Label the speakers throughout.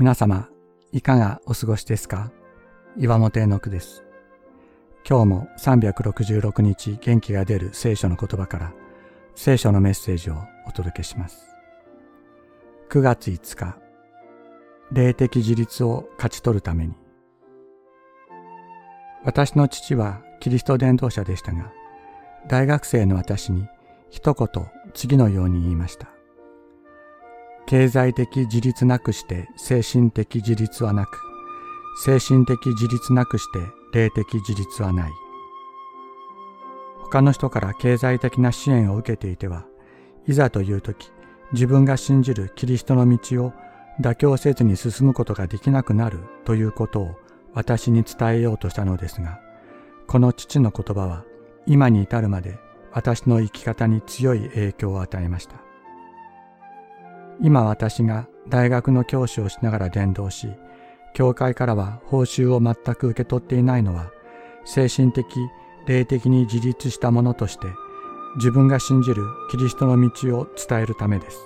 Speaker 1: 皆様、いかがお過ごしですか？岩本絵の句です。今日も366日元気が出る聖書の言葉から聖書のメッセージをお届けします。9月5日、霊的自立を勝ち取るために。私の父はキリスト伝道者でしたが、大学生の私に一言次のように言いました。経済的自立なくして精神的自立はなく、精神的自立なくして霊的自立はない。他の人から経済的な支援を受けていては、いざという時、自分が信じるキリストの道を妥協せずに進むことができなくなるということを私に伝えようとしたのですが、この父の言葉は今に至るまで私の生き方に強い影響を与えました。今私が大学の教師をしながら伝道し、教会からは報酬を全く受け取っていないのは、精神的、霊的に自立したものとして、自分が信じるキリストの道を伝えるためです。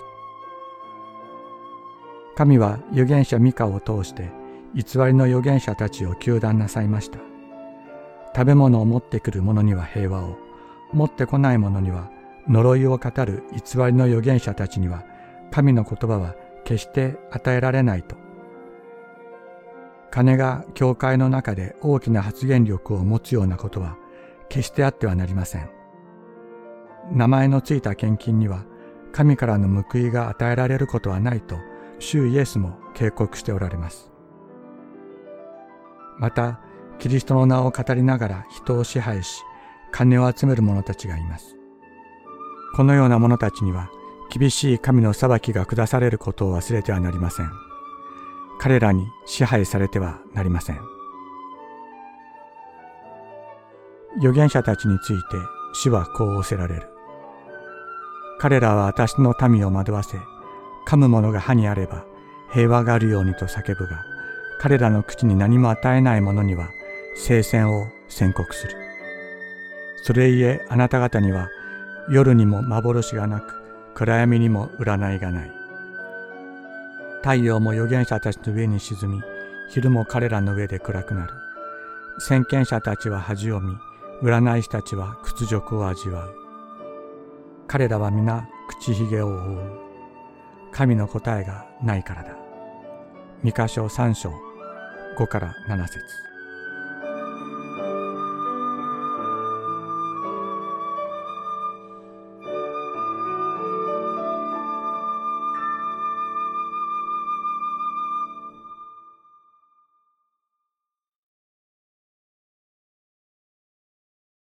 Speaker 1: 神は預言者ミカを通して偽りの預言者たちを糾弾なさいました。食べ物を持ってくる者には平和を、持ってこない者には呪いを語る偽りの預言者たちには神の言葉は決して与えられないと。金が教会の中で大きな発言力を持つようなことは決してあってはなりません。名前のついた献金には神からの報いが与えられることはないと主イエスも警告しておられます。また、キリストの名を語りながら人を支配し、金を集める者たちがいます。このような者たちには厳しい神の裁きが下されることを忘れてはなりません。彼らに支配されてはなりません。預言者たちについて主はこう仰せられる。彼らは私の民を惑わせ、噛む者が歯にあれば平和があるようにと叫ぶが、彼らの口に何も与えない者には聖戦を宣告する。それゆえあなた方には夜にも幻がなく、暗闇にも占いがない。太陽も預言者たちの上に沈み、昼も彼らの上で暗くなる。先見者たちは恥を見、占い師たちは屈辱を味わう。彼らは皆口ひげを覆う。神の答えがないからだ。三箇所三章五から七節